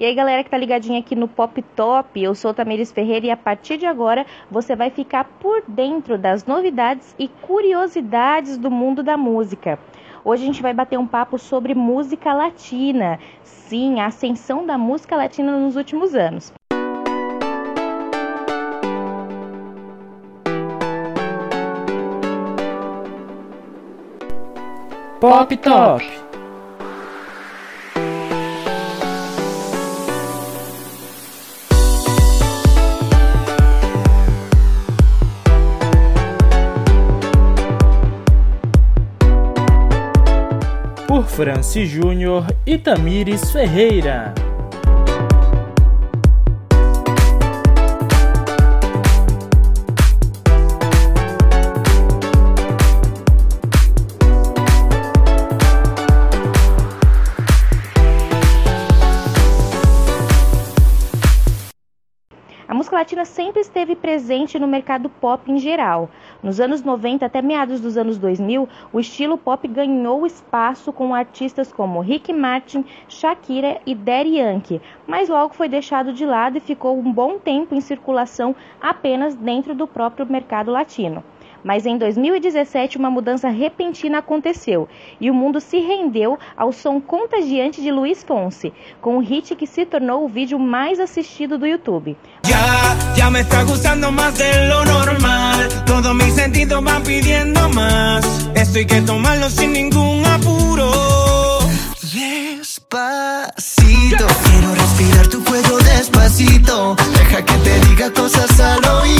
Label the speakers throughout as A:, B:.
A: E aí, galera que tá ligadinha aqui no Pop Top, eu sou Tamires Ferreira e a partir de agora você vai ficar por dentro das novidades e curiosidades do mundo da música. Hoje a gente vai bater um papo sobre música latina. Sim, a ascensão da música latina nos últimos anos.
B: Pop Top. Por Franci Júnior e Tamires Ferreira.
A: Latina sempre esteve presente no mercado pop em geral. Nos anos 90 até meados dos anos 2000, o estilo pop ganhou espaço com artistas como Rick Martin, Shakira e Daddy Yankee, mas logo foi deixado de lado e ficou um bom tempo em circulação apenas dentro do próprio mercado latino. Mas em 2017, uma mudança repentina aconteceu e o mundo se rendeu ao som contagiante de Luiz Fonsi, com um hit que se tornou o vídeo mais assistido do YouTube.
C: Ya, ya me está gustando más de lo normal. Todos mis sentidos van pidiendo más. Esto hay que tomarlo sin ningún apuro.
D: Despacito, quiero respirar tu cuello despacito. Deja que te diga cosas al oído.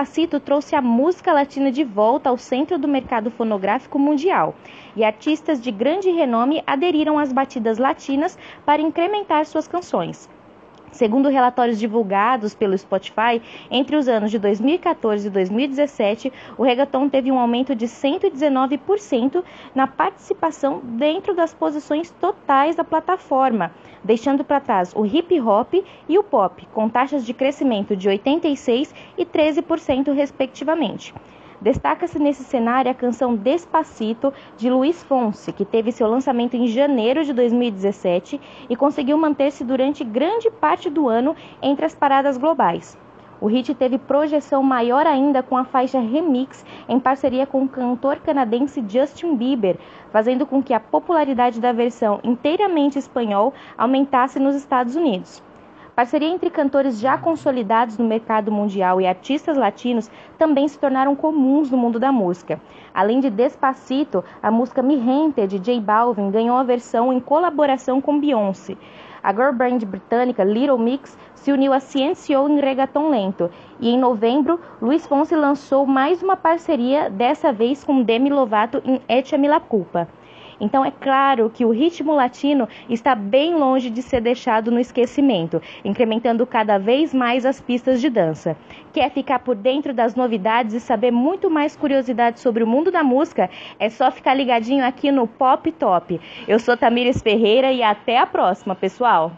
A: Despacito trouxe a música latina de volta ao centro do mercado fonográfico mundial, e artistas de grande renome aderiram às batidas latinas para incrementar suas canções. Segundo relatórios divulgados pelo Spotify, entre os anos de 2014 e 2017, o reggaeton teve um aumento de 119% na participação dentro das posições totais da plataforma, deixando para trás o hip hop e o pop, com taxas de crescimento de 86% e 13%, respectivamente. Destaca-se nesse cenário a canção Despacito de Luiz Fonsi, que teve seu lançamento em janeiro de 2017 e conseguiu manter-se durante grande parte do ano entre as paradas globais. O hit teve projeção maior ainda com a faixa Remix em parceria com o cantor canadense Justin Bieber, fazendo com que a popularidade da versão inteiramente espanhol aumentasse nos Estados Unidos. Parceria entre cantores já consolidados no mercado mundial e artistas latinos também se tornaram comuns no mundo da música. Além de Despacito, a música Mi Gente de J Balvin ganhou a versão em colaboração com Beyoncé. A girl band britânica Little Mix se uniu a Ciencio em reggaeton lento e em novembro Luiz Fonsi lançou mais uma parceria, dessa vez com Demi Lovato em Échame la Culpa. Então é claro que o ritmo latino está bem longe de ser deixado no esquecimento, incrementando cada vez mais as pistas de dança. Quer ficar por dentro das novidades e saber muito mais curiosidades sobre o mundo da música? É só ficar ligadinho aqui no Pop Top. Eu sou Tamires Ferreira e até a próxima, pessoal!